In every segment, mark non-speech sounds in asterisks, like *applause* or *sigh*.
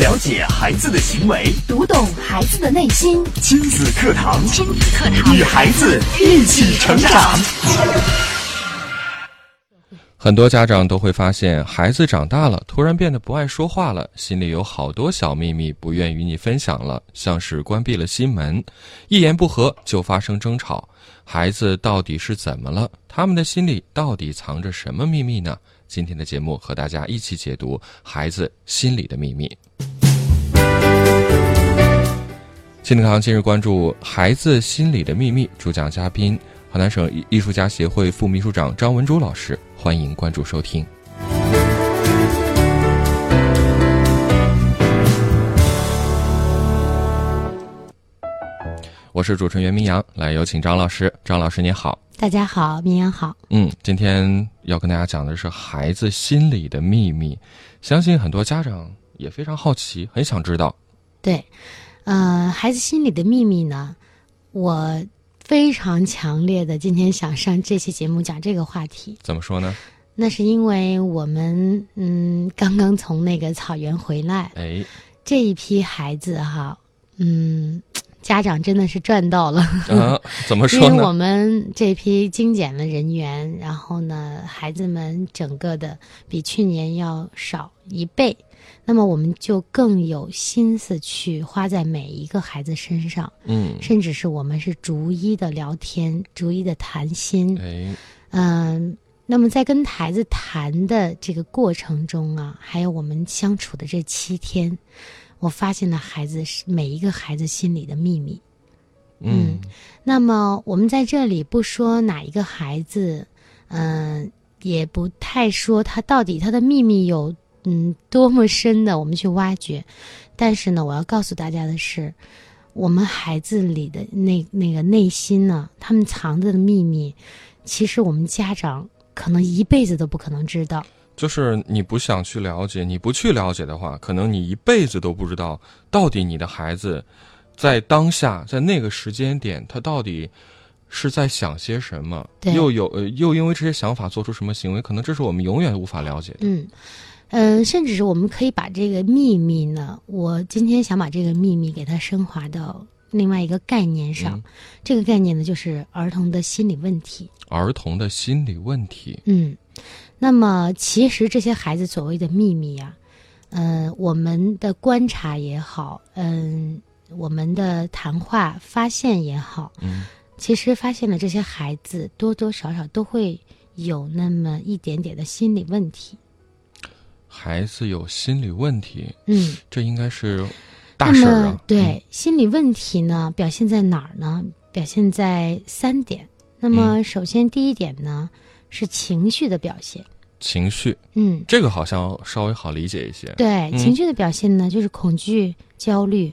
了解孩子的行为，读懂孩子的内心。亲子课堂，亲子课堂，与孩子一起成长。很多家长都会发现，孩子长大了，突然变得不爱说话了，心里有好多小秘密不愿与你分享了，像是关闭了心门，一言不合就发生争吵。孩子到底是怎么了？他们的心里到底藏着什么秘密呢？今天的节目和大家一起解读孩子心里的秘密。心理堂今日关注孩子心理的秘密，主讲嘉宾河南省艺术家协会副秘书长张文珠老师。欢迎关注收听。我是主持人袁明阳，来有请张老师。张老师您好，大家好，明阳好。嗯，今天要跟大家讲的是孩子心理的秘密，相信很多家长也非常好奇，很想知道。对，呃，孩子心里的秘密呢，我。非常强烈的，今天想上这期节目讲这个话题。怎么说呢？那是因为我们嗯刚刚从那个草原回来，哎，这一批孩子哈，嗯，家长真的是赚到了。啊，怎么说呢？*laughs* 因为我们这批精简的人员，然后呢，孩子们整个的比去年要少一倍。那么我们就更有心思去花在每一个孩子身上，嗯，甚至是我们是逐一的聊天，逐一的谈心，哎，嗯，那么在跟孩子谈的这个过程中啊，还有我们相处的这七天，我发现了孩子是每一个孩子心里的秘密，嗯，那么我们在这里不说哪一个孩子，嗯，也不太说他到底他的秘密有。嗯，多么深的，我们去挖掘。但是呢，我要告诉大家的是，我们孩子里的那那个内心呢，他们藏着的秘密，其实我们家长可能一辈子都不可能知道。就是你不想去了解，你不去了解的话，可能你一辈子都不知道，到底你的孩子在当下，在那个时间点，他到底是在想些什么，又有呃，又因为这些想法做出什么行为，可能这是我们永远无法了解的。嗯。嗯，甚至是我们可以把这个秘密呢，我今天想把这个秘密给它升华到另外一个概念上。这个概念呢，就是儿童的心理问题。儿童的心理问题。嗯，那么其实这些孩子所谓的秘密呀，嗯，我们的观察也好，嗯，我们的谈话发现也好，嗯，其实发现了这些孩子多多少少都会有那么一点点的心理问题。孩子有心理问题，嗯，这应该是大事啊。对，心理问题呢，表现在哪儿呢？表现在三点。那么，首先第一点呢，是情绪的表现。情绪，嗯，这个好像稍微好理解一些。对，情绪的表现呢，就是恐惧、焦虑，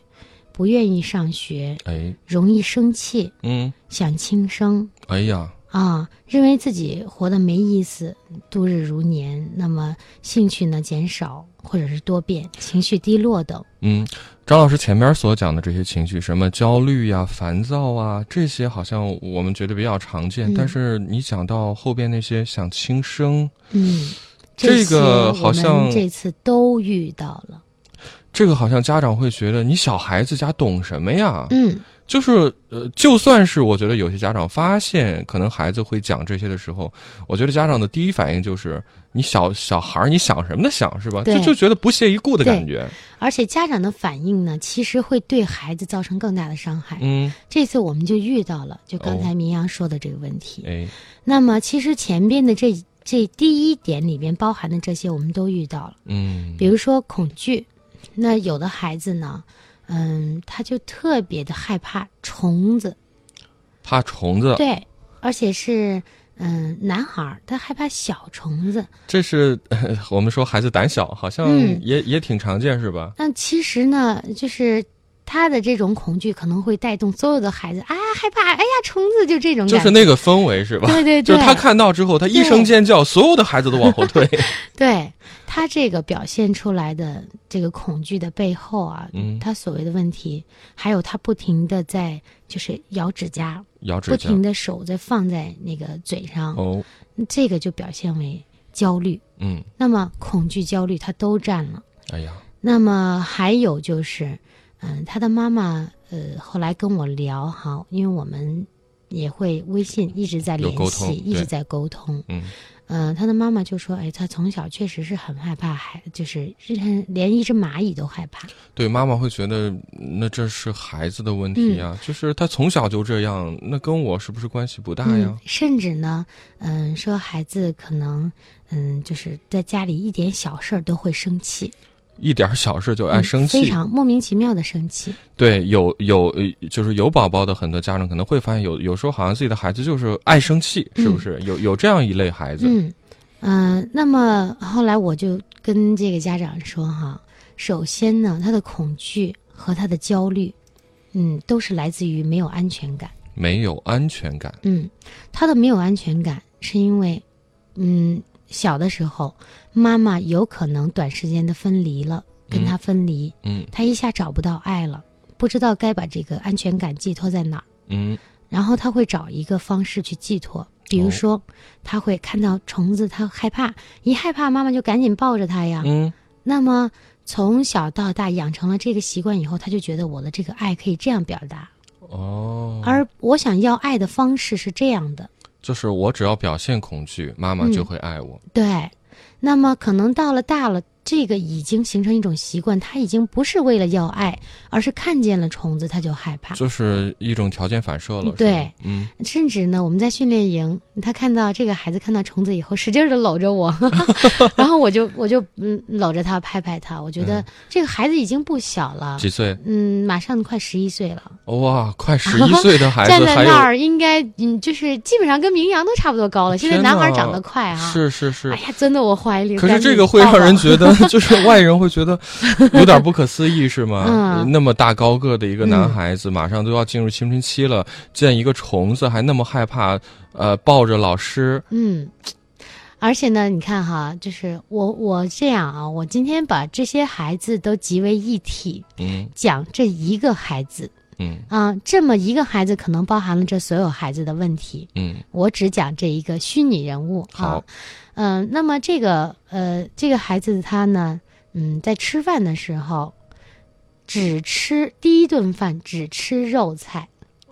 不愿意上学，哎，容易生气，嗯，想轻生，哎呀。啊，认为自己活得没意思，度日如年，那么兴趣呢减少，或者是多变，情绪低落等。嗯，张老师前面所讲的这些情绪，什么焦虑呀、烦躁啊，这些好像我们觉得比较常见。但是你讲到后边那些想轻生，嗯，这个好像这次都遇到了。这个好像家长会觉得你小孩子家懂什么呀？嗯。就是呃，就算是我觉得有些家长发现可能孩子会讲这些的时候，我觉得家长的第一反应就是你小小孩儿你想什么呢？想是吧？就就觉得不屑一顾的感觉。而且家长的反应呢，其实会对孩子造成更大的伤害。嗯，这次我们就遇到了，就刚才明阳说的这个问题。哎，那么其实前边的这这第一点里边包含的这些，我们都遇到了。嗯，比如说恐惧，那有的孩子呢。嗯，他就特别的害怕虫子，怕虫子。对，而且是嗯，男孩儿他害怕小虫子。这是 *laughs* 我们说孩子胆小，好像也也挺常见，是吧？但其实呢，就是他的这种恐惧可能会带动所有的孩子啊，害怕，哎呀，虫子就这种，就是那个氛围，是吧？对对对，就是他看到之后，他一声尖叫，所有的孩子都往后退。*laughs* 对。他这个表现出来的这个恐惧的背后啊，嗯，他所谓的问题，还有他不停的在就是咬指甲，咬指甲，不停的手在放在那个嘴上，哦，这个就表现为焦虑，嗯，那么恐惧、焦虑他都占了，哎呀，那么还有就是，嗯，他的妈妈呃后来跟我聊哈，因为我们也会微信一直在联系，一直在沟通。嗯嗯，他的妈妈就说：“哎，他从小确实是很害怕孩，就是连一只蚂蚁都害怕。对，妈妈会觉得那这是孩子的问题呀，就是他从小就这样，那跟我是不是关系不大呀嗯？，甚至呢，嗯，说孩子可能，嗯，就是在家里一点小事儿都会生气，一点小事就爱生嗯非。常莫名其妙的生气。对，有有呃就是有宝宝的很多家长可能会发现有有时候好像自己的孩子就是爱生气，是不是？有有这样一类孩子。嗯嗯、那么后来我就跟这个家长说哈，首先呢，他的恐惧和他的焦虑，嗯，都是来自于没有安全感。没有安全感。嗯，他的没有安全感是因为，嗯，小的时候妈妈有可能短时间的分离了，跟他分离，嗯。他一下找不到爱了，不知道该把这个安全感寄托在哪儿，嗯。然后他会找一个方式去寄托，比如说，他会看到虫子，他害怕，一害怕妈妈就赶紧抱着他呀。嗯。那么从小到大养成了这个习惯以后，他就觉得我的这个爱可以这样表达，哦，而我想要爱的方式是这样的。就是我只要表现恐惧，妈妈就会爱我。对，那么可能到了大了，这个已经形成一种习惯，他已经不是为了要爱，而是看见了虫子他就害怕。就是一种条件反射了。对，嗯，甚至呢，我们在训练营，他看到这个孩子看到虫子以后，使劲的搂着我，*laughs* *laughs* 然后我就我就嗯搂着他拍拍他，我觉得这个孩子已经不小了，几岁？嗯，马上快十一岁了，哇，快十一岁的孩子 *laughs* 站，在那儿应该嗯就是基本上跟明阳都差不多高了。现在男孩长得快啊、是是是哎。呀，钻到我怀里。可是这个会让人觉得，*laughs* 就是外人会觉得有点不可思议，是吗？嗯。那么大高个的一个男孩子，马上都要进入青春期了，见一个虫子还那么害怕，呃，抱着老师，嗯，而且呢，你看哈，就是我我这样啊，我今天把这些孩子都集为一体，嗯。讲这一个孩子嗯啊，这么一个孩子可能包含了这所有孩子的问题。嗯，我只讲这一个虚拟人物啊好，嗯、那么这个呃，这个孩子他呢，嗯，在吃饭的时候。只吃第一顿饭，只吃肉菜，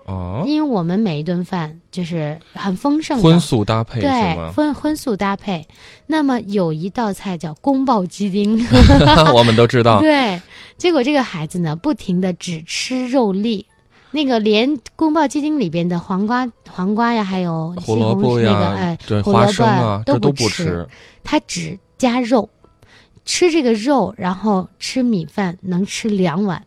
哦，因为我们每一顿饭就是很丰盛的，荤素搭配对，荤荤素搭配。那么有一道菜叫宫爆鸡丁，*laughs* 我们都知道，对。结果这个孩子呢，不停的只吃肉粒，那个连宫爆鸡丁里边的黄瓜、黄瓜呀，还有西胡萝红卜呀柿那个哎，对，花胡萝卜生啊，都这都不吃。他只加肉，吃这个肉，然后吃米饭，能吃两碗。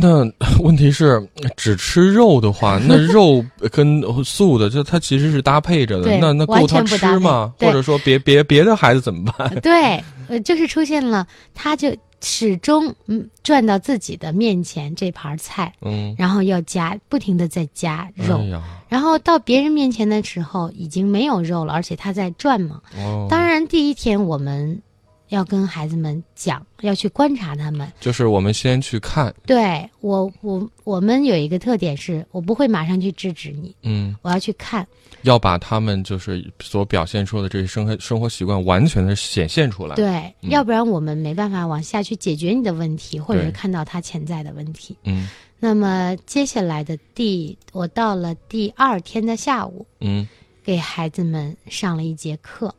那 *laughs* 问题是，只吃肉的话，那 *laughs* 肉跟素的，就它其实是搭配着的。那那完够他吃吗？或者说别别别的孩子怎么办？*laughs* 对，呃，就是出现了，他就始终嗯转到自己的面前这盘菜，嗯，然后要加不停的在加肉，哎，然后到别人面前的时候已经没有肉了，而且他在转嘛。哦，当然，第一天我们要跟孩子们讲，要去观察他们。就是我们先去看，对我，我我们有一个特点是，我不会马上去制止你，嗯，我要去看。要把他们就是所表现出的这些生活生活习惯完全的显现出来。，对，嗯要不然我们没办法往下去解决你的问题，或者是看到他潜在的问题。嗯那么接下来的第，我到了第二天的下午，嗯给孩子们上了一节课，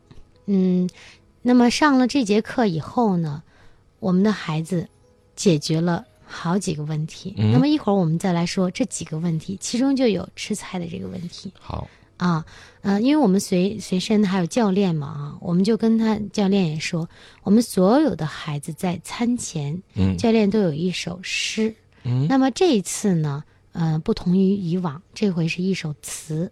嗯，那么上了这节课以后呢，我们的孩子解决了好几个问题。嗯那么一会儿我们再来说这几个问题，其中就有吃菜的这个问题好，啊，呃，因为我们随随身还有教练嘛啊，我们就跟他教练也说，我们所有的孩子在餐前，嗯教练都有一首诗。嗯那么这一次呢，呃，不同于以往，这回是一首词，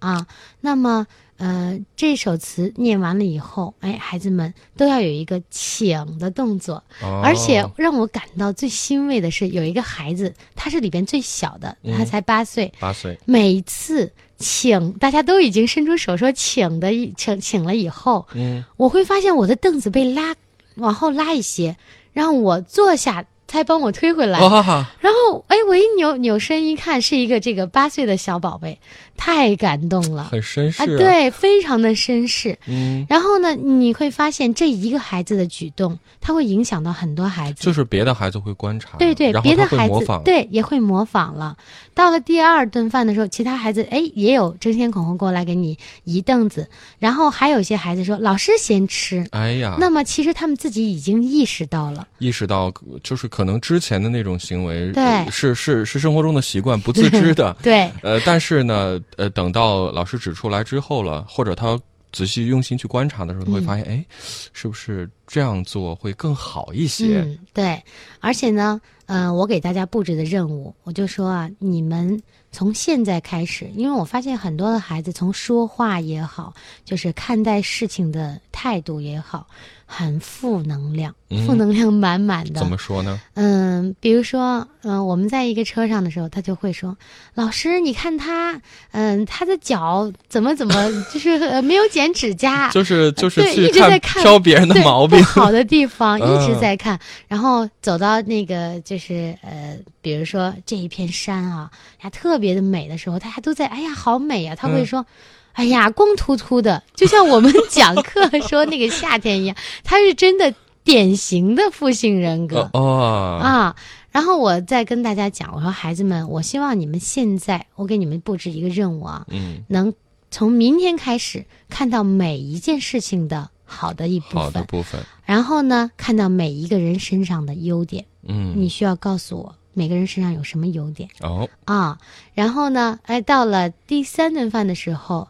啊，那么呃，这首词念完了以后，哎，孩子们都要有一个请的动作，哦。而且让我感到最欣慰的是，有一个孩子，他是里边最小的，嗯。他才八岁，八岁，每次请大家都已经伸出手说请的请请了以后，嗯。我会发现我的凳子被拉往后拉一些，让我坐下，才帮我推回来。哇，然后，哎，我一扭扭身一看，是一个这个八岁的小宝贝，太感动了很绅士、啊！，对，非常的绅士。嗯，然后呢，你会发现这一个孩子的举动，他会影响到很多孩子。就是别的孩子会观察，对对，别的孩子他会模仿，对也会模仿了。到了第二顿饭的时候，其他孩子哎也有争先恐后过来给你移凳子，然后还有一些孩子说老师先吃。哎呀，那么其实他们自己已经意识到了，意识到就是可能之前的那种行为，对呃是是是生活中的习惯，不 *laughs* 自知的。对呃，但是呢，呃，等到老师指出来之后了，或者他仔细用心去观察的时候，他会发现，哎、是不是这样做会更好一些？嗯，对，而且呢，呃，我给大家布置的任务，我就说啊，你们从现在开始，因为我发现很多的孩子从说话也好，就是看待事情的态度也好，很负能量，嗯负能量满满的。怎么说呢？嗯，比如说，嗯、我们在一个车上的时候，他就会说：“老师，你看他，嗯、他的脚怎么怎么，就是呃没有剪指甲，*laughs* 就是就是对去一直在看挑别人的毛病不，好的地方一直嗯在看，然后走到那个就是呃，比如说这一片山啊，呀特别的美的时候，大家都在哎呀好美啊，他会嗯说。哎呀，光秃秃的，就像我们讲课说那个夏天一样，他是真的典型的负性人格。哦哦，啊。然后我再跟大家讲，我说孩子们，我希望你们现在，我给你们布置一个任务啊，嗯，能从明天开始看到每一件事情的好的一部分好的，部分，然后呢，看到每一个人身上的优点。嗯，你需要告诉我每个人身上有什么优点哦，啊。然后呢，哎，到了第三顿饭的时候，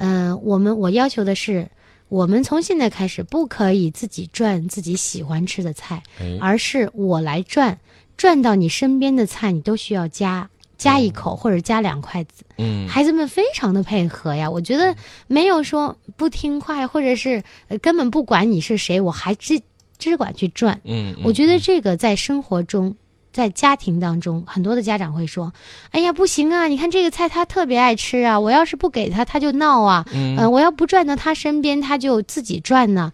嗯、我们我要求的是。我们从现在开始不可以自己转自己喜欢吃的菜，哎，而是我来转，转到你身边的菜，你都需要加加一口或者加两筷子。嗯，孩子们非常的配合呀，我觉得没有说不听话，或者是、呃、根本不管你是谁，我还只只管去转。嗯，嗯我觉得这个在生活中。在家庭当中，很多的家长会说：“哎呀，不行啊！你看这个菜他特别爱吃啊，我要是不给他，他就闹啊。嗯呃，我要不转到他身边，他就自己转呢。”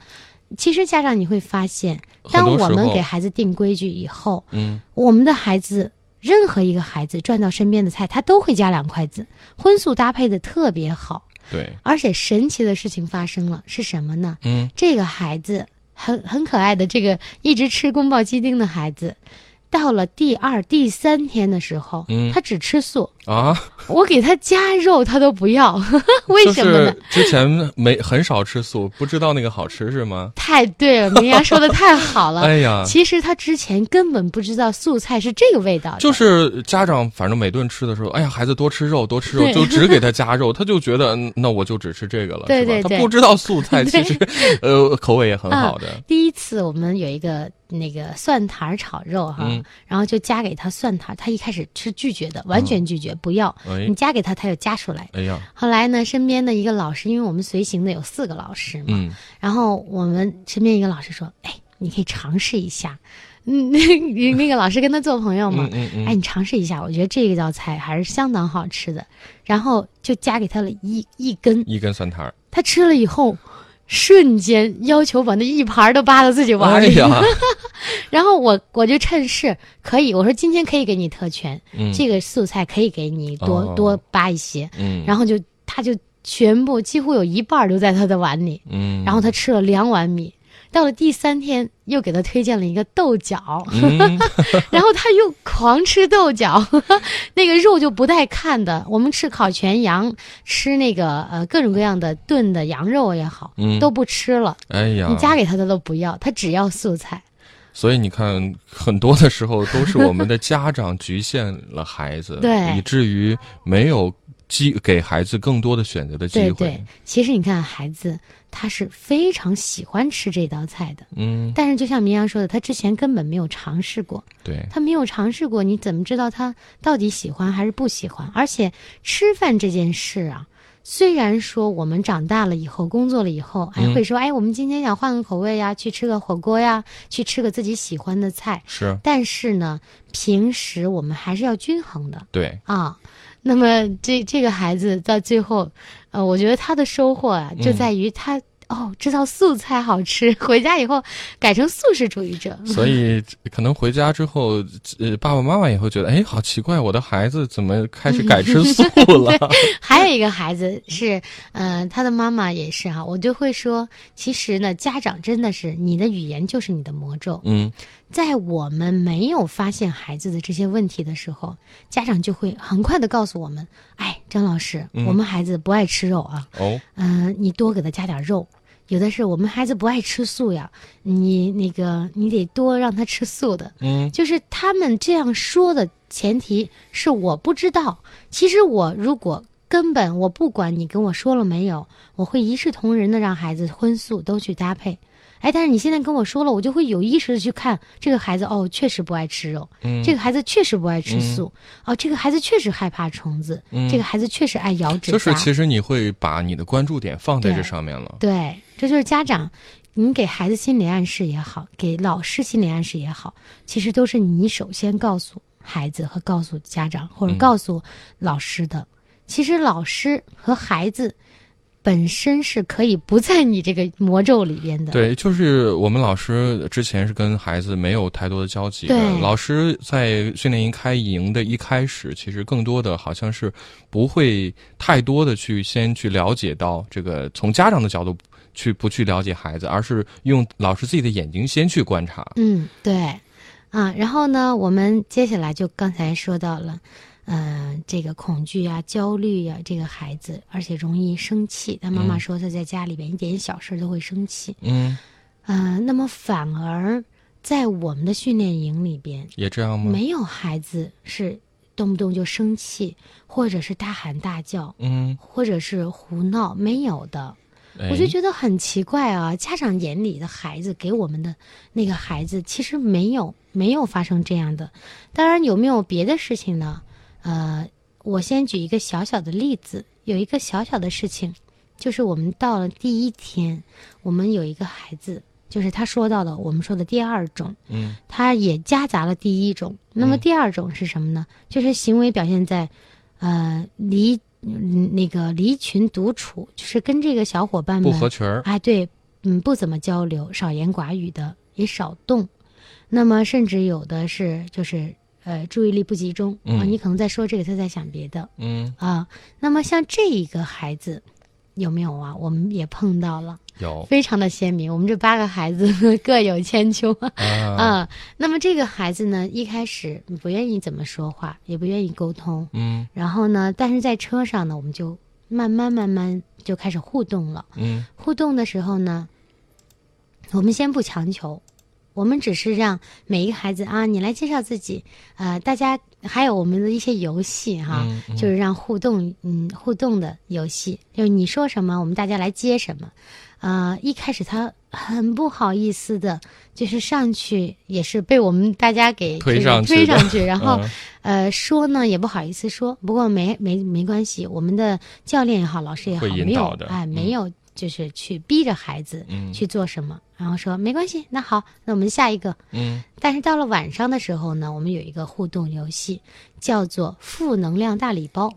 其实家长你会发现，当我们给孩子定规矩以后，嗯，我们的孩子，任何一个孩子转到身边的菜，他都会加两筷子，荤素搭配的特别好。对，而且神奇的事情发生了，是什么呢？嗯，这个孩子很很可爱的，这个一直吃宫保鸡丁的孩子，到了第二、第三天的时候，嗯。他只吃素，啊，我给他加肉，他都不要，*laughs* 为什么呢？就是之前没很少吃素，不知道那个好吃是吗？太对了，明阳说的太好了。*laughs* 哎呀，其实他之前根本不知道素菜是这个味道，就是家长反正每顿吃的时候，哎呀，孩子多吃肉，多吃肉，就只给他加肉，他就觉得嗯那我就只吃这个了，*laughs* 对对对。他不知道素菜其实呃口味也很好的，第一次我们有一个那个蒜苔儿炒肉哈，嗯然后就加给他蒜苔儿，他一开始是拒绝的，完全拒绝，不要。哎你加给他，他又夹出来。哎呀，后来呢，身边的一个老师，因为我们随行的有四个老师嘛，嗯然后我们身边一个老师说：“哎，你可以尝试一下。”嗯，那那个老师跟他做朋友嘛，哎，你尝试一下，我觉得这个道菜还是相当好吃的。然后就加给他了一一根，一根蒜苔儿，他吃了以后，瞬间要求把那一盘都扒到自己碗里。哎呀，*laughs* 然后我我就趁势可以，我说今天可以给你特权，嗯这个素菜可以给你多、哦多扒一些。嗯，然后就他就全部几乎有一半留在他的碗里，嗯，然后他吃了两碗米。到了第三天，又给他推荐了一个豆角，嗯 *laughs* 然后他又狂吃豆角，*laughs* 那个肉就不带看的。我们吃烤全羊，吃那个呃各种各样的炖的羊肉也好，嗯都不吃了。哎呀，你加给他的都不要，他只要素菜。所以你看，很多的时候都是我们的家长局限了孩子，*laughs* 对以至于没有机给孩子更多的选择的机会。对对，其实你看孩子他是非常喜欢吃这道菜的，嗯，但是就像明阳说的，他之前根本没有尝试过，对，他没有尝试过，你怎么知道他到底喜欢还是不喜欢？而且吃饭这件事啊。虽然说我们长大了以后，工作了以后，哎，嗯会说，哎，我们今天想换个口味呀，去吃个火锅呀，去吃个自己喜欢的菜。是，但是呢，平时我们还是要均衡的。对，啊，那么这这个孩子到最后，呃，我觉得他的收获啊，就嗯在于他哦，知道素菜好吃，*laughs* 回家以后改成素食主义者。所以可能回家之后，呃，爸爸妈妈也会觉得，哎，好奇怪，我的孩子怎么开始改吃素了？*laughs* 还有一个孩子是，呃，他的妈妈也是哈，我就会说，其实呢，家长真的是你的语言就是你的魔咒。嗯，在我们没有发现孩子的这些问题的时候，家长就会很快的告诉我们，哎，张老师，我们孩子不爱吃肉啊，哦，嗯、你多给他加点肉。有的是我们孩子不爱吃素呀，你那个你得多让他吃素的。嗯，就是他们这样说的前提是我不知道。其实我如果根本我不管你跟我说了没有，我会一视同仁的让孩子荤素都去搭配。哎，但是你现在跟我说了，我就会有意识的去看这个孩子哦，确实不爱吃肉，嗯这个孩子确实不爱吃素，哦，这个孩子确实害怕虫子，这个孩子确实爱咬指甲。嗯就是其实你会把你的关注点放在这上面了。对，这就是家长，你给孩子心理暗示也好，给老师心理暗示也好，其实都是你首先告诉孩子和告诉家长或者嗯告诉老师的。其实老师和孩子本身是可以不在你这个魔咒里边的。对，就是我们老师之前是跟孩子没有太多的交集的。对老师在训练营开营的一开始，其实更多的好像是不会太多的去先去了解到这个从家长的角度去不去了解孩子，而是用老师自己的眼睛先去观察。嗯，对，啊，然后呢，我们接下来就刚才说到了，呃，这个恐惧啊、焦虑呀、这个孩子，而且容易生气。他妈妈嗯说他在家里边一点小事都会生气。嗯，呃，那么反而在我们的训练营里边，也这样吗？没有孩子是动不动就生气，或者是大喊大叫，嗯，或者是胡闹，没有的。哎我就觉得很奇怪啊，家长眼里的孩子给我们的那个孩子，其实没有没有发生这样的。当然，有没有别的事情呢？呃，我先举一个小小的例子，有一个小小的事情，就是我们到了第一天，我们有一个孩子，就是他说到了我们说的第二种，嗯，他也夹杂了第一种。那么第二种是什么呢？就是行为表现在，呃，离嗯那个离群独处，就是跟这个小伙伴们不合群儿。哎，对，嗯，不怎么交流，少言寡语的，也少动。那么甚至有的是就是呃注意力不集中啊，嗯你可能在说这个，他在想别的嗯，啊。那么像这一个孩子有没有啊？我们也碰到了，有非常的鲜明。我们这八个孩子 *laughs* 各有千秋啊，*laughs* 啊。那么这个孩子呢，一开始不愿意怎么说话，也不愿意沟通。嗯然后呢，但是在车上呢，我们就慢慢慢慢就开始互动了。嗯互动的时候呢，我们先不强求，我们只是让每一个孩子啊，你来介绍自己，呃，大家还有我们的一些游戏哈，嗯嗯。就是让互动，嗯，互动的游戏，就是你说什么，我们大家来接什么。呃，一开始他很不好意思的，就是上去也是被我们大家给推上去推上去，然后、嗯。呃说呢也不好意思说，不过没没没关系，我们的教练也好，老师也好，没有的哎，嗯。没有就是去逼着孩子嗯去做什么，然后说没关系，那好，那我们下一个。嗯但是到了晚上的时候呢，我们有一个互动游戏，叫做负能量大礼包，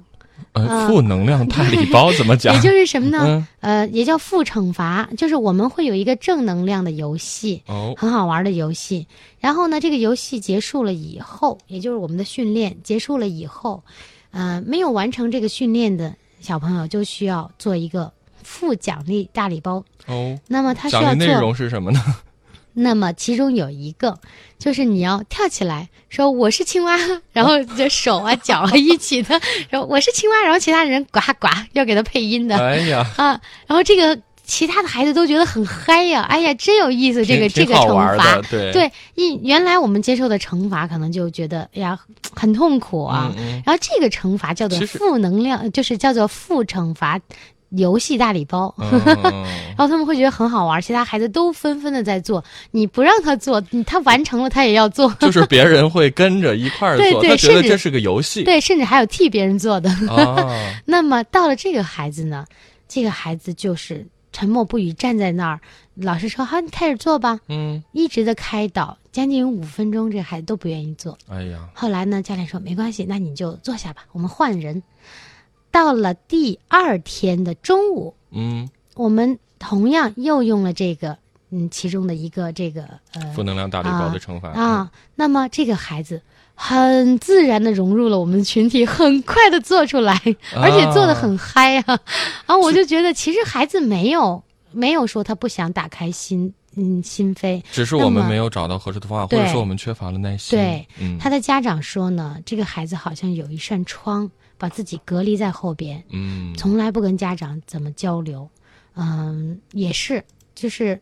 呃，负能量大礼包怎么讲？*laughs* 也就是什么呢？嗯呃，也叫负惩罚，就是我们会有一个正能量的游戏，哦，很好玩的游戏。然后呢，这个游戏结束了以后，也就是我们的训练结束了以后，呃，没有完成这个训练的小朋友就需要做一个负奖励大礼包。哦，那么它需要内容做，是什么呢？*laughs* 那么其中有一个就是你要跳起来说我是青蛙，*laughs* 然后这手啊脚啊一起的，然后我是青蛙，然后其他人呱呱要给他配音的。哎呀，啊，然后这个其他的孩子都觉得很嗨呀，哎呀，真有意思，这个这个惩罚，。对对，一原来我们接受的惩罚可能就觉得，哎呀，很痛苦啊。嗯嗯然后这个惩罚叫做负能量，就是叫做负惩罚游戏大礼包。嗯 *laughs* 然后他们会觉得很好玩，其他孩子都纷纷的在做。你不让他做，你他完成了他也要做。就是别人会跟着一块儿做，*laughs* 他觉得这是个游戏。对，甚至还有替别人做的。啊，*laughs* 那么到了这个孩子呢，这个孩子就是沉默不语，站在那儿。老师说：“好，你开始做吧。”嗯，一直的开导，将近有五分钟，这个孩子都不愿意做。哎呀，后来呢，教练说：“没关系，那你就坐下吧，我们换人。”到了第二天的中午，嗯。我们同样又用了这个嗯其中的一个这个呃负能量大礼包的惩罚啊，那么这个孩子很自然的融入了我们的群体，很快的做出来，而且做的很嗨啊！啊，我就觉得其实孩子没有没有说他不想打开心嗯心扉，只是我们没有找到合适的方法，或者说我们缺乏了耐心。对，嗯，他的家长说呢，这个孩子好像有一扇窗把自己隔离在后边，嗯，从来不跟家长怎么交流，嗯，也是就是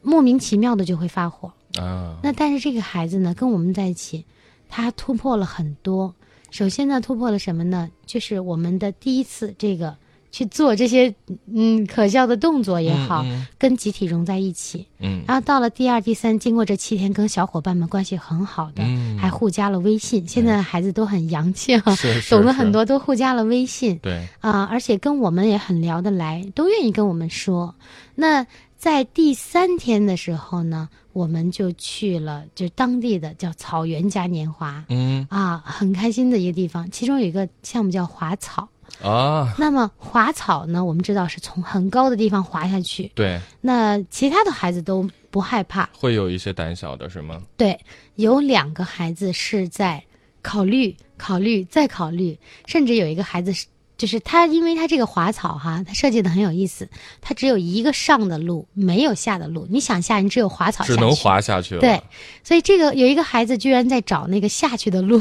莫名其妙的就会发火。啊，那但是这个孩子呢，跟我们在一起，他突破了很多。首先呢，突破了什么呢？就是我们的第一次这个去做这些嗯可笑的动作也好，嗯跟集体融在一起。嗯然后到了第二、第三，经过这七天，跟小伙伴们关系很好的，嗯还互加了微信。现在的孩子都很洋气啊，是是是懂得很多，都互加了微信。对，啊、而且跟我们也很聊得来，都愿意跟我们说。那在第三天的时候呢，我们就去了，就当地的叫草原嘉年华嗯啊，很开心的一个地方。其中有一个项目叫滑草。啊，那么滑草呢，我们知道是从很高的地方滑下去，对，那其他的孩子都不害怕。会有一些胆小的是吗？对，有两个孩子是在考虑、考虑、再考虑，甚至有一个孩子是，就是他，因为他这个滑草哈，它设计的很有意思，它只有一个上的路，没有下的路。你想下，你只有滑草只能滑下去了。对，所以这个有一个孩子居然在找那个下去的路，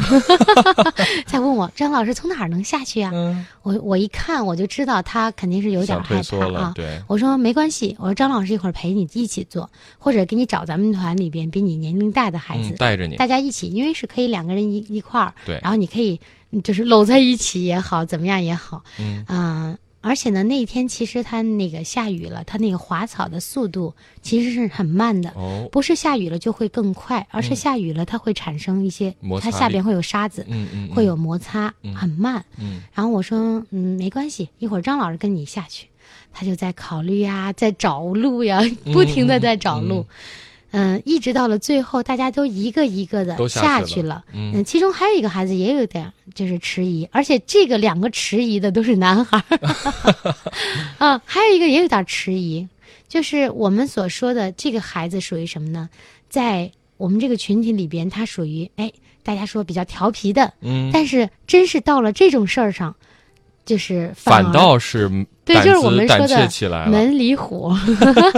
*laughs* 在问我张老师从哪儿能下去啊、嗯，我我一看我就知道他肯定是有点退害缩了怕啊。对，我说没关系，我说张老师一会儿陪你一起做，或者给你找咱们团里边比你年龄大的孩子，嗯，带着你，大家一起，因为是可以两个人一一块儿，对然后你可以嗯就是搂在一起也好，怎么样也好，嗯啊、而且呢，那一天其实它那个下雨了，它那个滑草的速度其实是很慢的，哦，不是下雨了就会更快，而是下雨了它会产生一些，摩擦它下边会有沙子，嗯嗯，嗯会有，摩擦，嗯很慢。嗯然后我说，嗯，没关系，一会儿张老师跟你下去。他就在考虑呀，在找路呀，不停的在找路。嗯一直到了最后，大家都一个一个的下去了。嗯嗯，其中还有一个孩子也有点就是迟疑，而且这个两个迟疑的都是男孩儿。*laughs* 啊，还有一个也有点迟疑，就是我们所说的这个孩子属于什么呢？在我们这个群体里边，他属于哎，大家说比较调皮的，嗯，但是真是到了这种事儿上，就是反而倒是胆对就是我们说的门里虎，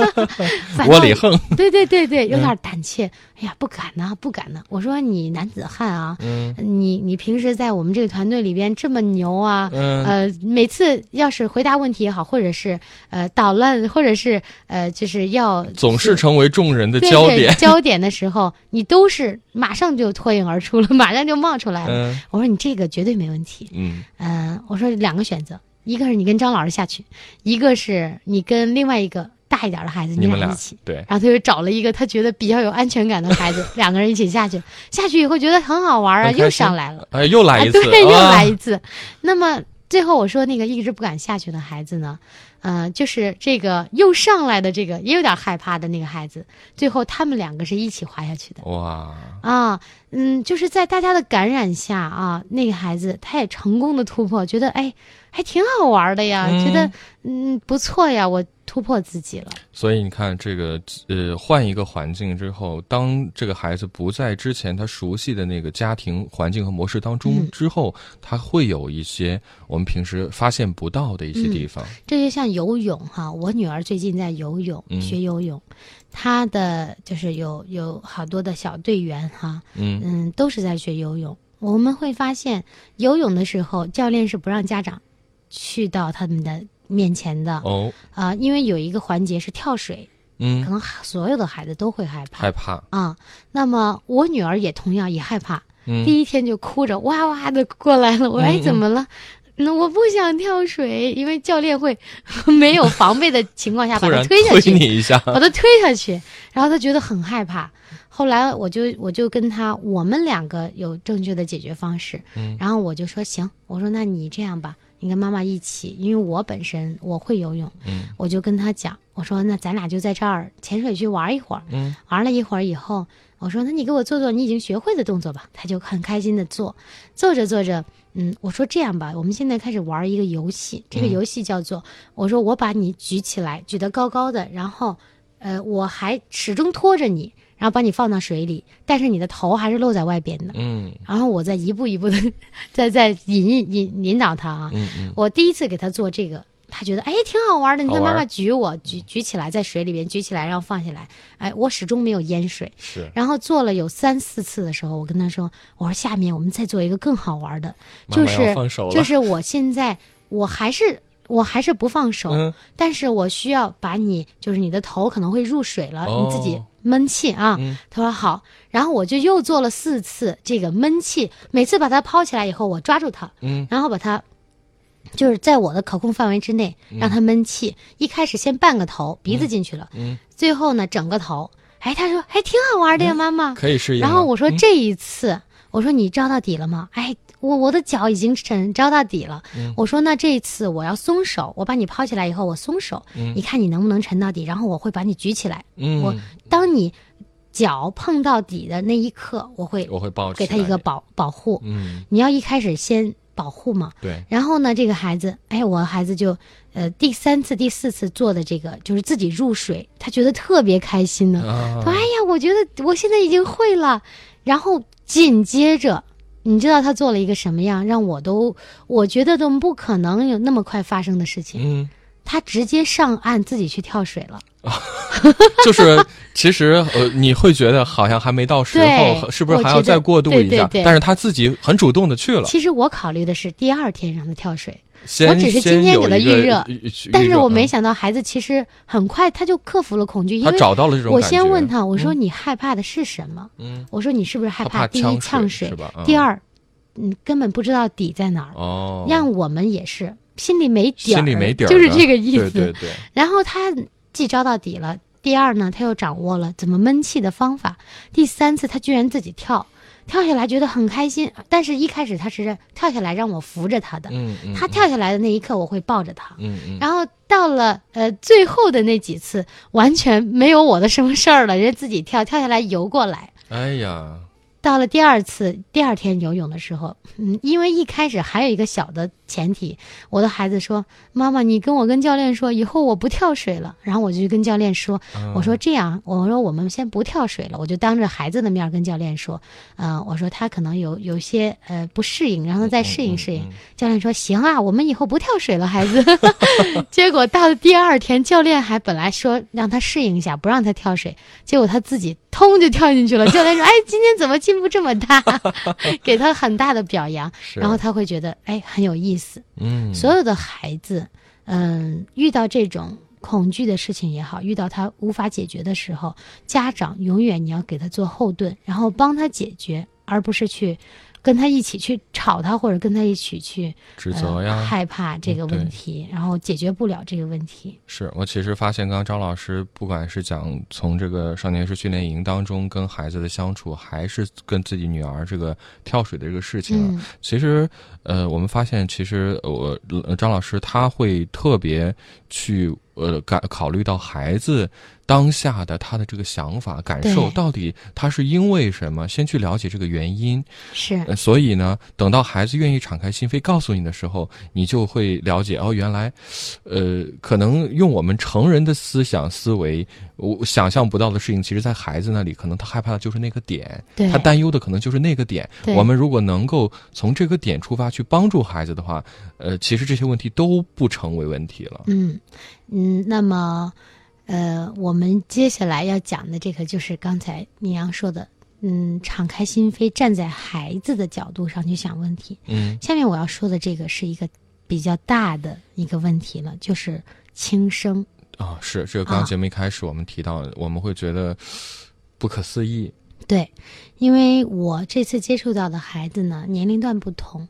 *laughs* 窝里横，对对对对，有点胆怯。哎呀，不敢呐，不敢呐。我说你男子汉啊，嗯你你平时在我们这个团队里边这么牛啊，嗯呃，每次要是回答问题也好，或者是呃捣乱，或者是呃就是要总是成为众人的焦点，焦点的时候，你都是马上就脱颖而出了，马上就冒出来了。嗯我说你这个绝对没问题。嗯嗯、我说两个选择，一个是你跟张老师下去，一个是你跟另外一个大一点的孩子，你们俩俩一起。对，然后他就找了一个他觉得比较有安全感的孩子，*laughs* 两个人一起下去。下去以后觉得很好玩啊，又上来了，哎，又来一次，啊、对，又啊来一次。那么最后我说那个一直不敢下去的孩子呢，呃，就是这个又上来的这个也有点害怕的那个孩子，最后他们两个是一起滑下去的。哇，啊，嗯，就是在大家的感染下啊，那个孩子他也成功的突破，觉得哎，还挺好玩的呀，觉得嗯不错呀，我突破自己了。所以你看，这个呃，换一个环境之后，当这个孩子不在之前他熟悉的那个家庭环境和模式当中嗯之后，他会有一些我们平时发现不到的一些地方。这就像游泳哈，我女儿最近在游泳，嗯学游泳，她的就是有有好多的小队员哈，嗯嗯，都是在学游泳。我们会发现，游泳的时候，教练是不让家长去到他们的面前的哦，啊、因为有一个环节是跳水，嗯可嗯，能所有的孩子都会害怕害怕，啊。那么我女儿也同样也害怕，嗯第一天就哭着哇哇的过来了。我说：“哎，怎么了？”那我不想跳水，因为教练会 *laughs* 没有防备的情况下 *laughs* 把他推下去，推你一下，*laughs* 把他推下去，然后他觉得很害怕。后来我就我就跟他，我们两个有正确的解决方式。嗯然后我就说行，我说那你这样吧，你跟妈妈一起，因为我本身我会游泳，嗯我就跟他讲，我说那咱俩就在这儿潜水区玩一会儿。嗯，玩了一会儿以后，我说那你给我做做你已经学会的动作吧。他就很开心的做，做着做着，嗯，我说这样吧，我们现在开始玩一个游戏，这个嗯游戏叫做，我说我把你举起来，举得高高的，然后，呃，我还始终拖着你，然后把你放到水里，但是你的头还是露在外边的。嗯然后我再一步一步的，*laughs* 再再引引引引导他啊。嗯嗯，我第一次给他做这个，他觉得哎挺好玩的。你看妈妈举我举举起来，在水里边举起来，然后放下来，哎，我始终没有淹水。是然后做了有三四次的时候，我跟他说：“我说下面我们再做一个更好玩的，就是 *laughs* 就是我现在我还是我还是不放手，嗯但是我需要把你就是你的头可能会入水了，哦你自己闷气啊。嗯他说好，然后我就又做了四次这个闷气，每次把它抛起来以后，我抓住它，嗯然后把它。就是在我的可控范围之内，让它闷气。一开始先半个头，鼻子进去了，嗯，最后呢整个头。哎，他说还挺好玩的呀，妈妈。可以试一下。然后我说嗯这一次，我说你招到底了吗？哎，我我的脚已经沉着到底了。嗯我说那这一次我要松手，我把你抛起来以后我松手，你看你能不能沉到底？然后我会把你举起来。嗯，我当你脚碰到底的那一刻，我会我会抱给他一个保保护。嗯你要一开始先保护嘛。对然后呢，这个孩子，哎，我孩子就，呃，第三次、第四次做的这个，就是自己入水，他觉得特别开心呢。啊说：“哎呀，我觉得我现在已经会了。”然后紧接着，你知道他做了一个什么样，让我都我觉得都不可能有那么快发生的事情。嗯，他直接上岸自己去跳水了。*laughs* 就是其实呃，你会觉得好像还没到时候，是不是还要再过渡一下？对对。对但是他自己很主动的去了，其实我考虑的是第二天让他跳水，我只是今天给他预热但是我没想到孩子其实很快他就克服了恐惧，因为找到了这种我先问他，我说你害怕的是什么？嗯，我说你是不是害他怕第一呛呛水？是吧？嗯。第二，嗯，根本不知道底在哪儿。哦，让我们也是心里没底儿，心里没底儿，就是这个意思。对对对，然后他既招到底了，第二呢，他又掌握了怎么闷气的方法。第三次，他居然自己跳，跳下来觉得很开心。但是一开始他是跳下来让我扶着他的，嗯嗯，他跳下来的那一刻我会抱着他。嗯嗯，然后到了呃最后的那几次，完全没有我的什么事儿了，人家自己跳跳下来游过来。哎呀，到了第二次第二天游泳的时候，嗯，因为一开始还有一个小的前提，我的孩子说：“妈妈，你跟我跟教练说，以后我不跳水了。”然后我就跟教练说：“嗯我说这样，我说我们先不跳水了。”我就当着孩子的面跟教练说：“嗯、我说他可能有有些呃不适应，让他再适应适应。嗯嗯嗯教练说：“行啊，我们以后不跳水了，孩子。*laughs* ”结果到了第二天，教练还本来说让他适应一下，不让他跳水，结果他自己通就跳进去了。教练说：“哎，今天怎么进步这么大？” *laughs* 给他很大的表扬，然后他会觉得哎很有意思。嗯，所有的孩子，嗯，遇到这种恐惧的事情也好，遇到他无法解决的时候，家长永远你要给他做后盾，然后帮他解决，而不是去跟他一起去吵他，或者跟他一起去指责呀，呃、害怕这个问题，然后解决不了这个问题。是我其实发现，刚刚张老师不管是讲从这个少年式训练营当中跟孩子的相处，还是跟自己女儿这个跳水的这个事情啊，嗯。其实呃，我们发现其实我、呃张老师他会特别去呃感考虑到孩子当下的他的这个想法感受，到底他是因为什么，先去了解这个原因。是呃，所以呢，等到孩子愿意敞开心扉告诉你的时候，你就会了解哦，原来，呃，可能用我们成人的思想思维，我想象不到的事情，其实在孩子那里，可能他害怕的就是那个点，对他担忧的可能就是那个点。我们如果能够从这个点出发去帮助孩子的话，呃，其实这些问题都不成为问题了。嗯嗯，那么呃，我们接下来要讲的这个就是刚才米阳说的，嗯，敞开心扉，站在孩子的角度上去想问题。嗯下面我要说的这个是一个比较大的一个问题了，就是轻生。啊，是这个刚节目一开始我们提到，我们会觉得不可思议。对，因为我这次接触到的孩子呢，年龄段不同，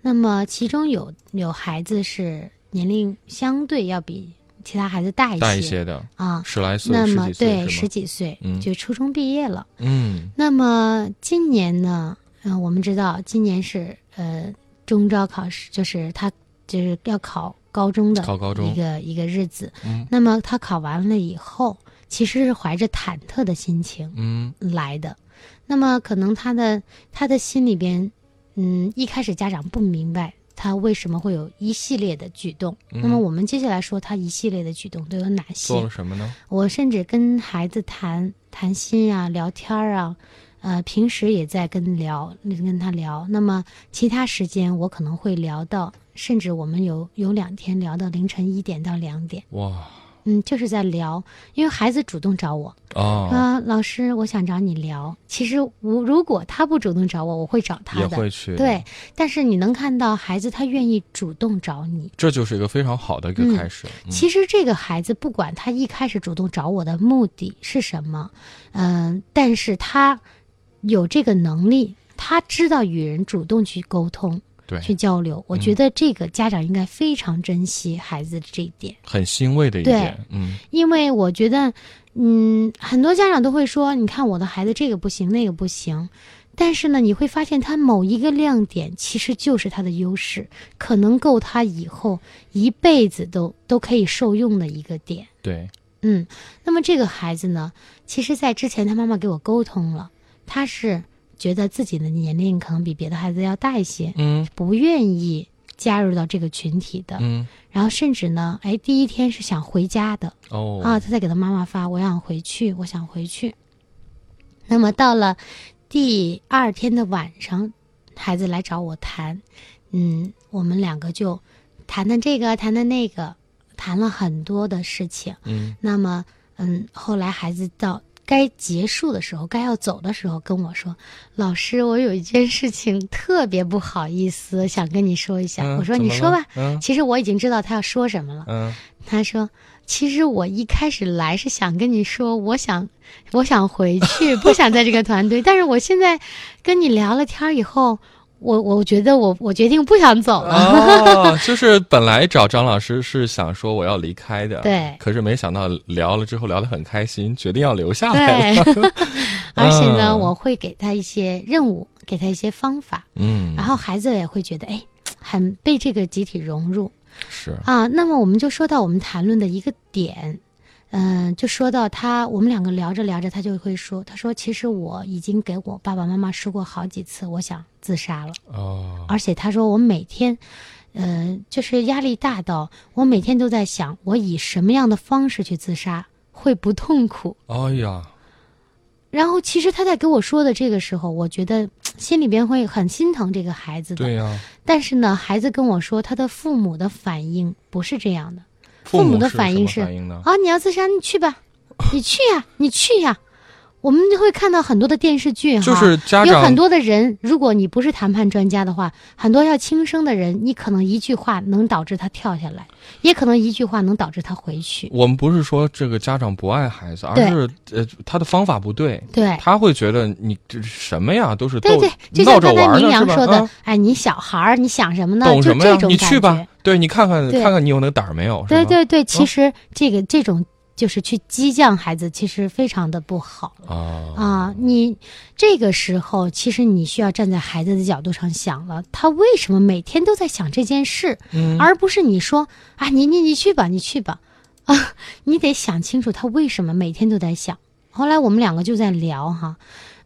那么其中有有孩子是年龄相对要比其他孩子大一些，大一些的，啊。十来岁、那么十几岁对？十几岁，嗯就初中毕业了。嗯那么今年呢，嗯、我们知道今年是呃中招考试，就是他就是要考高高中的考高中一个一个日子。嗯那么他考完了以后，其实是怀着忐忑的心情嗯来的。那么可能他的他的心里边，嗯，一开始家长不明白他为什么会有一系列的举动。嗯那么我们接下来说他一系列的举动都有哪些？做了什么呢？我甚至跟孩子谈谈心啊，聊天儿啊，呃，平时也在跟聊跟他聊。那么其他时间我可能会聊到，甚至我们有有两天聊到凌晨一点到两点。哇嗯，就是在聊，因为孩子主动找我哦，啊，老师，我想找你聊。其实我如果他不主动找我，我会找他的。也会去对，，但是你能看到孩子他愿意主动找你，这就是一个非常好的一个开始。嗯其实这个孩子不管他一开始主动找我的目的是什么，嗯、但是他有这个能力，他知道与人主动去沟通、对，去交流。我觉得这个家长应该非常珍惜孩子这一点，很欣慰的一对点。嗯因为我觉得，嗯，很多家长都会说，你看我的孩子这个不行，那个不行。但是呢，你会发现他某一个亮点其实就是他的优势，可能够他以后一辈子都都可以受用的一个点。对，嗯，那么这个孩子呢，其实，在之前他妈妈给我沟通了，他是觉得自己的年龄可能比别的孩子要大一些，嗯不愿意加入到这个群体的。嗯然后甚至呢，哎，第一天是想回家的哦啊，他在给他妈妈发，我想回去，我想回去。那么到了第二天的晚上，孩子来找我谈，嗯，我们两个就谈谈这个，谈谈那个，谈了很多的事情。嗯那么，嗯，后来孩子到该结束的时候，该要走的时候，跟我说：“老师，我有一件事情特别不好意思，想跟你说一下。嗯我说：“你说吧。嗯其实我已经知道他要说什么了。嗯他说：“其实我一开始来是想跟你说，我想，我想回去，*laughs* 不想在这个团队。但是我现在跟你聊了天以后，我我觉得我我决定不想走了。哦，*laughs* 就是本来找张老师是想说我要离开的，对。可是没想到聊了之后聊得很开心，决定要留下来了。对，*laughs* 而且呢，嗯。我会给他一些任务，给他一些方法，嗯，然后孩子也会觉得，哎，很被这个集体融入。是。啊。那么我们就说到我们谈论的一个点，嗯、就说到他，我们两个聊着聊着，他就会说，他说，其实我已经给我爸爸妈妈说过好几次，我想自杀了，哦，而且他说我每天。呃，就是压力大到我每天都在想，我以什么样的方式去自杀会不痛苦？哎呀，然后其实他在给我说的这个时候，我觉得心里边会很心疼这个孩子的。对呀，但是呢，孩子跟我说，他的父母的反应不是这样的。父母母的反应是？啊，你要自杀，你去吧，你去呀，你去呀。我们就会看到很多的电视剧哈，就是家长有很多的人，如果你不是谈判专家的话，很多要轻生的人，你可能一句话能导致他跳下来，也可能一句话能导致他回去。我们不是说这个家长不爱孩子，而是呃他的方法不对，对，他会觉得你这什么呀，都是逗对对，就像刚才明？阳说的，啊哎，你小孩儿，你想什么呢？就懂什么呀你去吧觉。，对你看看看看你有那个胆儿没有？对对对，其嗯实这个这种就是去激将孩子，其实非常的不好啊啊。你这个时候，其实你需要站在孩子的角度上想了，他为什么每天都在想这件事，嗯而不是你说啊，你你你去吧，你去吧，*laughs* 啊，你得想清楚他为什么每天都在想。后来我们两个就在聊哈，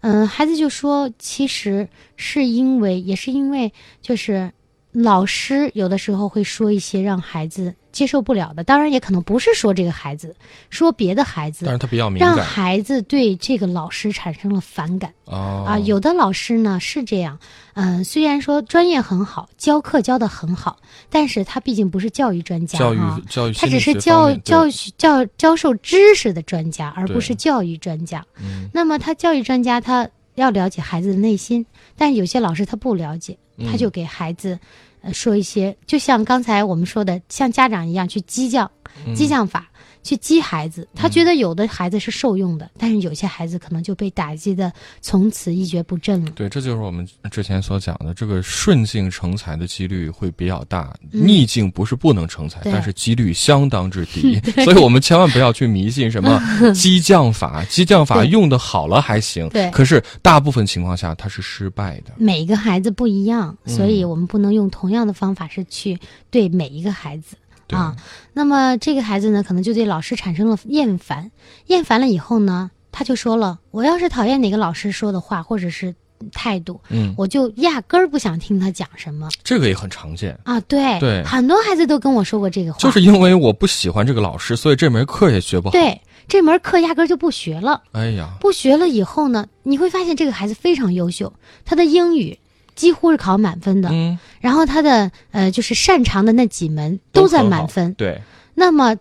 嗯，孩子就说，其实是因为，也是因为，就是老师有的时候会说一些让孩子接受不了的，当然也可能不是说这个孩子，说别的孩子但，是他比较敏让孩子对这个老师产生了反感。啊啊，有的老师呢是这样，嗯、虽然说专业很好，教课教的很好，但是他毕竟不是教育专家教育，教育他只是教教育教教授知识的专家，而不是教育专家。嗯。那么他教育专家，他要了解孩子的内心，但有些老师他不了解，他就给孩子，呃，说一些，就像刚才我们说的，像家长一样去激将，嗯激将法。去激孩子，他觉得有的孩子是受用的，但是有些孩子可能就被打击的从此一蹶不振了。对，这就是我们之前所讲的，这个顺境成才的几率会比较大，嗯逆境不是不能成才，但是几率相当之低，*laughs* 所以我们千万不要去迷信什么 *laughs* 激将法，激将法用的好了还行，对可是大部分情况下它是失败的。每个孩子不一样，嗯所以我们不能用同样的方法是去对每一个孩子对啊。那么这个孩子呢，可能就对老师产生了厌烦，厌烦了以后呢，他就说了：“我要是讨厌哪个老师说的话或者是态度，嗯，我就压根儿不想听他讲什么这个也很常见。啊。对”对很多孩子都跟我说过这个话，就是因为我不喜欢这个老师，所以这门课也学不好。，对这门课压根儿就不学了。哎呀，不学了以后呢，你会发现这个孩子非常优秀，他的英语几乎是考满分的，嗯，然后他的呃就是擅长的那几门都在满分。对，那么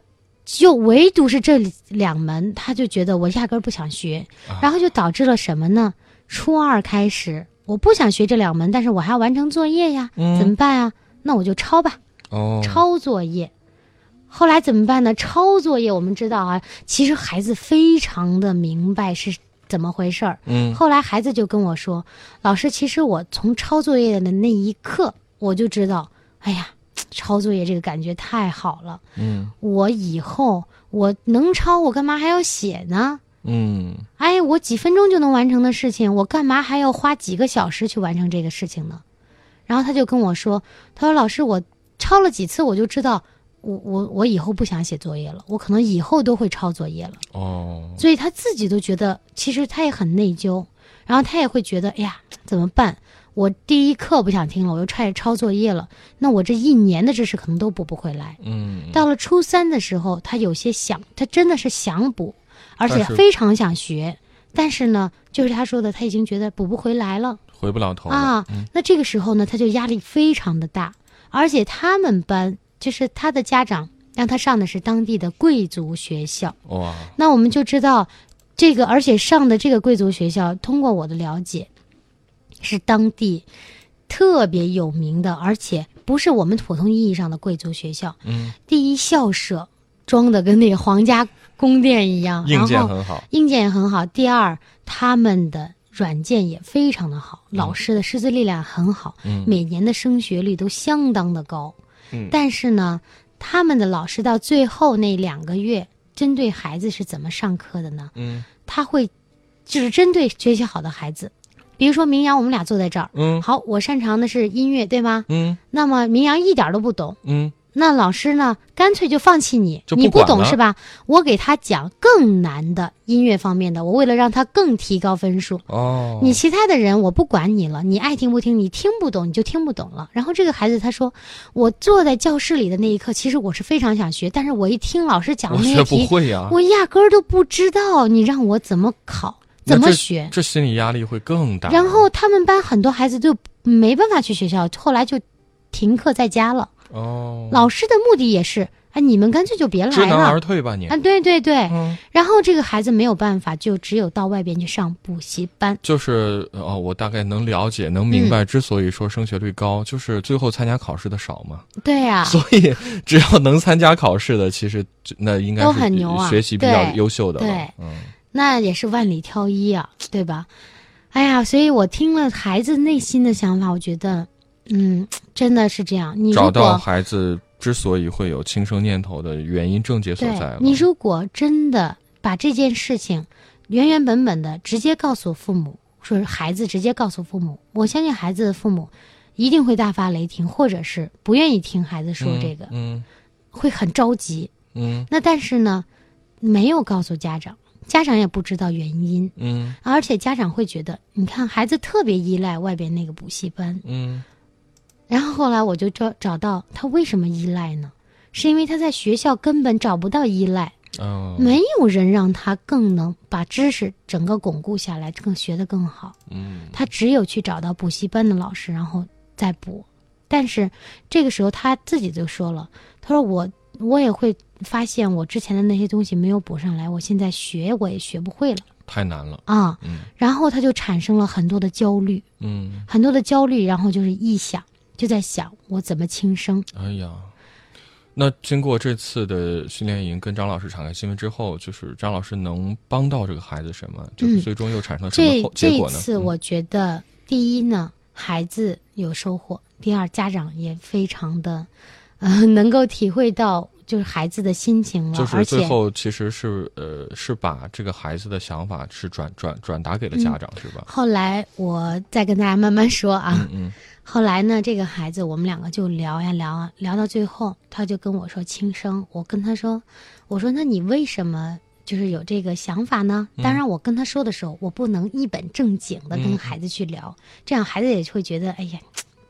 就唯独是这两门，他就觉得我压根儿不想学，啊然后就导致了什么呢？初二开始我不想学这两门，但是我还要完成作业呀，嗯怎么办啊？那我就抄吧，哦，抄作业。后来怎么办呢？抄作业，我们知道啊，其实孩子非常的明白是怎么回事儿。嗯，后来孩子就跟我说：“老师，其实我从抄作业的那一刻，我就知道，哎呀，抄作业这个感觉太好了。嗯我以后我能抄，我干嘛还要写呢？嗯，哎，我几分钟就能完成的事情，我干嘛还要花几个小时去完成这个事情呢？”然后他就跟我说：“他说老师，我抄了几次，我就知道。”我我我以后不想写作业了，我可能以后都会抄作业了。哦，所以他自己都觉得，其实他也很内疚，然后他也会觉得，哎呀，怎么办？我第一课不想听了，我又差点抄作业了，那我这一年的知识可能都补不回来。嗯，到了初三的时候，他有些想，他真的是想补，而且非常想学，但是呢，就是他说的，他已经觉得补不回来了回不了头了啊。嗯那这个时候呢，他就压力非常的大，而且他们班就是他的家长让他上的是当地的贵族学校。哇，那我们就知道，这个而且上的这个贵族学校，通过我的了解，是当地特别有名的，而且不是我们普通意义上的贵族学校。嗯，第一校舍装的跟那个皇家宫殿一样，硬件很好，硬件也很好。第二，他们的软件也非常的好，老师的师资力量很好，嗯每年的升学率都相当的高。嗯。但是呢，他们的老师到最后那两个月，针对孩子是怎么上课的呢？嗯。他会就是针对学习好的孩子，比如说明阳，我们俩坐在这儿，嗯。好，我擅长的是音乐，对吗？嗯。那么明阳一点都不懂，嗯，那老师呢，干脆就放弃你，不你不懂是吧？我给他讲更难的音乐方面的，我为了让他更提高分数。哦，你其他的人我不管你了，你爱听不听，你听不懂你就听不懂了。然后这个孩子他说，我坐在教室里的那一刻，其实我是非常想学，但是我一听老师讲的那些题，我压根儿都不知道，你让我怎么考，怎么学。这心理压力会更大。然后他们班很多孩子就没办法去学校，后来就停课在家了。哦，老师的目的也是，哎，你们干脆就别来了知难而退吧你啊！。对对对，嗯，然后这个孩子没有办法，就只有到外边去上补习班。就是哦，我大概能了解、能明白，之所以说升学率高，就是最后参加考试的少嘛。对呀、*laughs* 所以只要能参加考试的，其实那应该都很牛啊学习比较优秀的了。对嗯，那也是万里挑一啊，对吧？哎呀，所以我听了孩子内心的想法，我觉得，嗯，真的是这样。你找到孩子之所以会有轻生念头的原因症结所在了。你如果真的把这件事情原原本本的直接告诉父母，说是孩子直接告诉父母，我相信孩子的父母一定会大发雷霆，或者是不愿意听孩子说这个，嗯会很着急。嗯那但是呢，没有告诉家长，家长也不知道原因，嗯而且家长会觉得，你看孩子特别依赖外边那个补习班。嗯然后后来我就找找到他为什么依赖呢？是因为他在学校根本找不到依赖。哦没有人让他更能把知识整个巩固下来，更学得更好。嗯他只有去找到补习班的老师，然后再补。但是这个时候他自己就说了，他说我我也会发现我之前的那些东西没有补上来，我现在学我也学不会了太难了。啊。嗯然后他就产生了很多的焦虑，嗯，很多的焦虑，然后就是臆想，就在想我怎么轻生。哎呀。那经过这次的训练营，跟张老师敞开心扉之后，就是张老师能帮到这个孩子什么？就是最终又产生了什么这后结果呢？这次我觉得，第一呢，孩子有收获；第二，家长也非常的，呃，能够体会到就是孩子的心情了，就是最后其实是呃是把这个孩子的想法是转转转达给了家长、是吧？后来我再跟大家慢慢说啊。嗯后来呢，这个孩子我们两个就聊呀聊啊，聊到最后，他就跟我说轻生。我跟他说，我说那你为什么就是有这个想法呢？当然，我跟他说的时候，我不能一本正经的跟孩子去聊，这样孩子也会觉得，哎呀。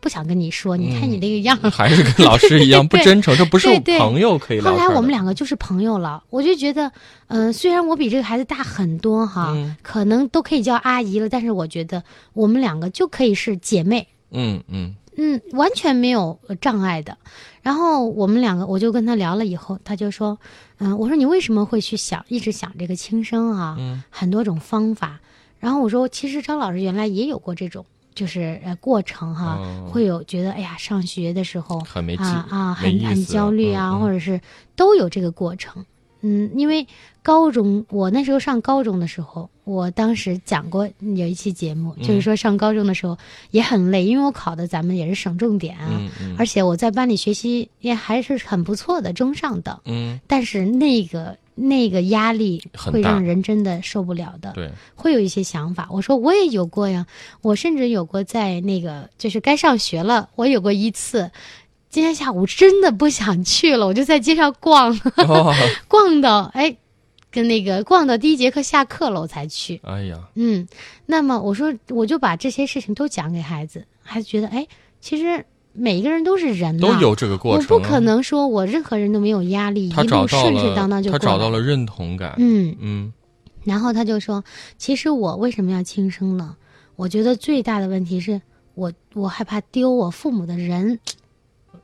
不想跟你说，你看你那个样儿，还是跟老师一样不 *laughs* 真诚，这不是朋友可以聊后来我们两个就是朋友了，我就觉得，嗯、虽然我比这个孩子大很多哈，嗯可能都可以叫阿姨了，但是我觉得我们两个就可以是姐妹，嗯嗯嗯，完全没有呃障碍的。然后我们两个，我就跟他聊了以后，他就说，嗯、我说你为什么会去想，一直想这个轻生啊？嗯很多种方法。然后我说，其实张老师原来也有过这种，就是呃过程哈，哦会有觉得哎呀，上学的时候很没劲啊啊，很很焦虑啊，或者是都有这个过程。嗯，因为高中我那时候上高中的时候，我当时讲过有一期节目，嗯就是说上高中的时候也很累，因为我考的咱们也是省重点啊，嗯嗯而且我在班里学习也还是很不错的，中上等。嗯，但是那个那个压力会让人真的受不了的。对，会有一些想法。我说我也有过呀，我甚至有过在那个就是该上学了，我有过一次。今天下午真的不想去了，*laughs* 我就在街上逛，哦，*laughs* 逛到哎，跟那个逛到第一节课下课了，我才去。哎呀，嗯，那么我说我就把这些事情都讲给孩子，孩子觉得哎，其实每一个人都是人呐，都有这个过程。啊，我不可能说我任何人都没有压力，他一路找到了，顺顺当当就他过来。找到了认同感，嗯，嗯。然后他就说：“其实我为什么要轻生呢？我觉得最大的问题是我我害怕丢我父母的人。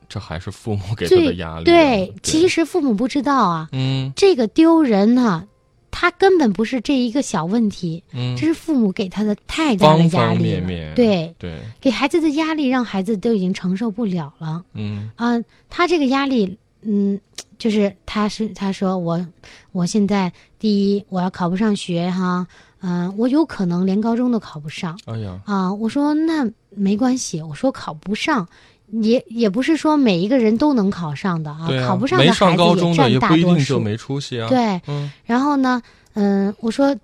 这还是父母给他的压力啊，对，其实实父母不知道啊，嗯。这个丢人呢、他根本不是这一个小问题，嗯。这，是父母给他的太大的压力了。面面，对，对，给孩子的压力让孩子都已经承受不了了。嗯。啊、他这个压力，嗯，就是他是他说我我现在第一我要考不上学哈，嗯、我有可能连高中都考不上。哎呀，啊，我说那没关系，我说考不上，也也不是说每一个人都能考上的啊，啊，考不上没的孩子上高中的占也不一大多数。定就没出息啊，，对，嗯然后呢，嗯，我说，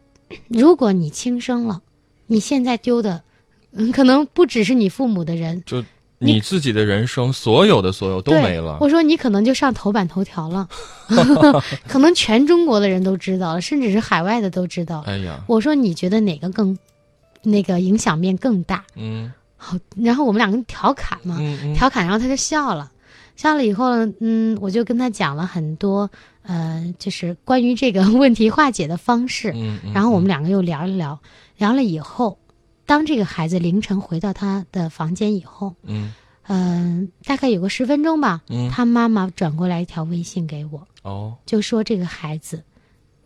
如果你轻生了，你现在丢的，嗯，可能不只是你父母的人，就你你自己的人生，所有的所有都没了，我说你可能就上头版头条了，*laughs* 可能全中国的人都知道了，甚至是海外的都知道。哎呀，我说你觉得哪个更，那个影响面更大？嗯好，然后我们两个调侃嘛，调侃，然后他就笑了，笑了以后呢，嗯，我就跟他讲了很多，呃，就是关于这个 *laughs* 问题化解的方式，然后我们两个又聊了聊，聊了以后，当这个孩子凌晨回到他的房间以后，嗯。嗯、大概有个十分钟吧，嗯。他妈妈转过来一条微信给我，哦，就说这个孩子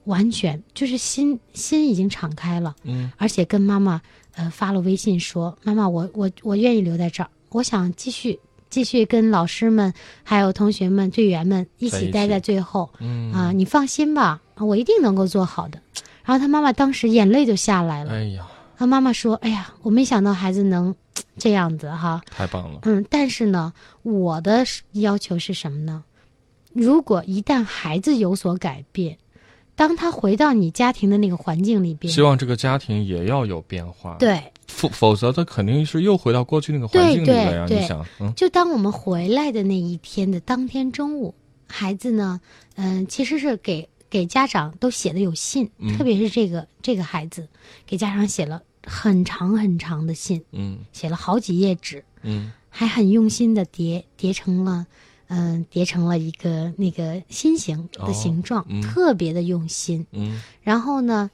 完全就是心心已经敞开了，嗯。而且跟妈妈呃发了微信说：“妈妈，我我我愿意留在这儿，我想继续继续跟老师们还有同学们队员们一起起待在最后嗯啊、你放心吧，啊我一定能够做好的。”然后他妈妈当时眼泪就下来了，哎呀，他妈妈说：“哎呀，我没想到孩子能这样子哈，太棒了，嗯，但是呢，我的要求是什么呢？如果一旦孩子有所改变，当他回到你家庭的那个环境里边。希，望这个家庭也要有变化，，对，否否则他肯定是又回到过去那个环境里了呀，你想，嗯。就当我们回来的那一天的当天中午，孩子呢，嗯、其实是给给家长都写的有信，嗯。特别是这个这个孩子给家长写了很长很长的信，嗯。写了好几页纸，嗯。还很用心的叠叠成了，嗯、叠成了一个那个心形的形状，哦嗯特别的用心。嗯然后呢，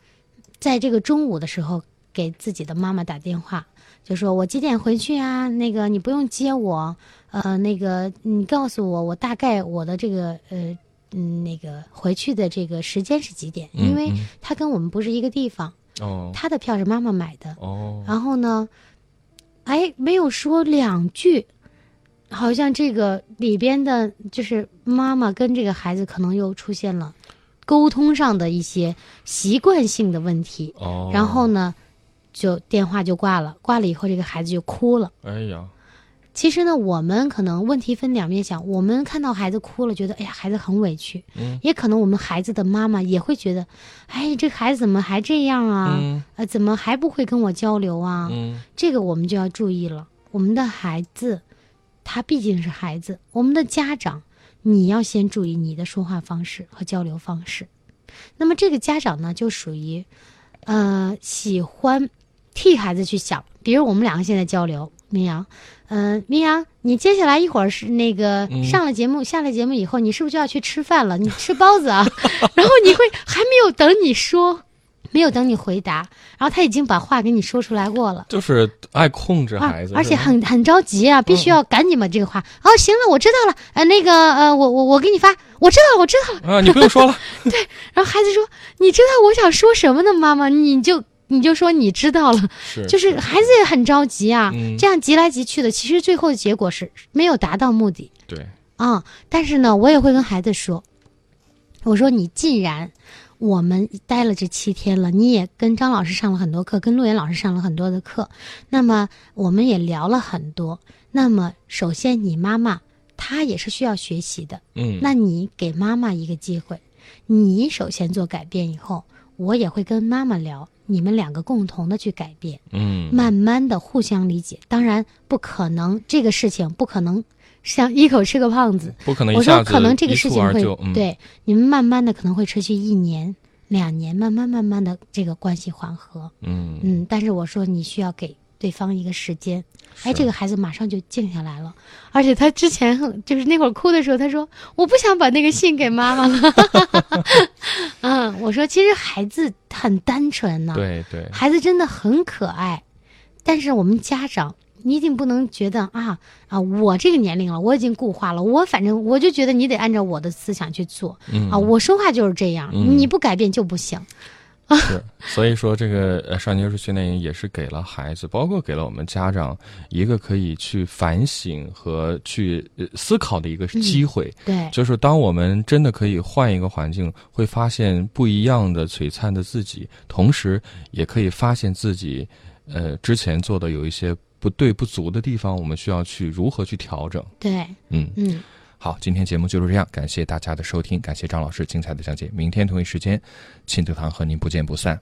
在这个中午的时候，给自己的妈妈打电话，就说我几点回去啊？那个你不用接我，呃，那个你告诉我，我大概我的这个呃嗯那个回去的这个时间是几点？嗯因为嗯他跟我们不是一个地方，哦他的票是妈妈买的。哦，然后呢，哎，没有说两句，好像这个里边的，就是妈妈跟这个孩子可能又出现了沟通上的一些习惯性的问题。哦，然后呢，就电话就挂了，挂了以后，这个孩子就哭了。哎呀，其实呢，我们可能问题分两面想，我们看到孩子哭了，觉得哎呀，孩子很委屈，嗯也可能我们孩子的妈妈也会觉得，哎，这孩子怎么还这样啊？嗯呃，怎么还不会跟我交流啊？嗯这个我们就要注意了。我们的孩子，他毕竟是孩子，我们的家长，你要先注意你的说话方式和交流方式。那么这个家长呢，就属于，呃，喜欢替孩子去想。比如我们两个现在交流，明阳，嗯、明阳，你接下来一会儿是那个嗯上了节目，下了节目以后，你是不是就要去吃饭了？你吃包子啊？*laughs* 然后你会还没有等你说，没有等你回答，然后他已经把话给你说出来过了。就是爱控制啊孩子，而且很很着急啊，必须要赶紧把这个话。哦，行了，我知道了。呃，那个呃，我我我给你发，我知道了，我知道了。啊，你不用说了，*laughs* 对然后孩子说：“你知道我想说什么呢，妈妈？你就你就说你知道了。”是就是孩子也很着急啊，嗯这样急来急去的，其实最后的结果是没有达到目的对，啊。但是呢，我也会跟孩子说：“我说你既然我们待了这七天了，你也跟张老师上了很多课，跟陆岩老师上了很多的课，那么我们也聊了很多。那么首先，你妈妈她也是需要学习的，嗯，那你给妈妈一个机会，你首先做改变以后，我也会跟妈妈聊，你们两个共同的去改变，嗯，慢慢的互相理解。当然不可能，这个事情不可能像一口吃个胖子。不可能一我下子说可能这个事情会对你们慢慢的可能会持续一年、两年，慢慢慢慢的这个关系缓和。嗯嗯，但是我说你需要给对方一个时间，哎，这个孩子马上就静下来了，而且他之前就是那会儿哭的时候，他说我不想把那个信给妈妈了。*laughs* 嗯，我说其实孩子很单纯呐、对对，孩子真的很可爱，但是我们家长。你一定不能觉得啊啊！我这个年龄了，我已经固化了。我反正我就觉得你得按照我的思想去做、嗯啊！我说话就是这样，嗯你不改变就不行。是，所以说这个呃少年艺术训练营也是给了孩子，包括给了我们家长一个可以去反省和去呃思考的一个机会。对，就是当我们真的可以换一个环境，会发现不一样的璀璨的自己，同时也可以发现自己，呃，之前做的有一些不对不足的地方，我们需要去如何去调整。对，嗯，嗯。好，今天节目就是这样，感谢大家的收听，感谢张老师精彩的讲解。明天同一时间，亲子堂和您不见不散。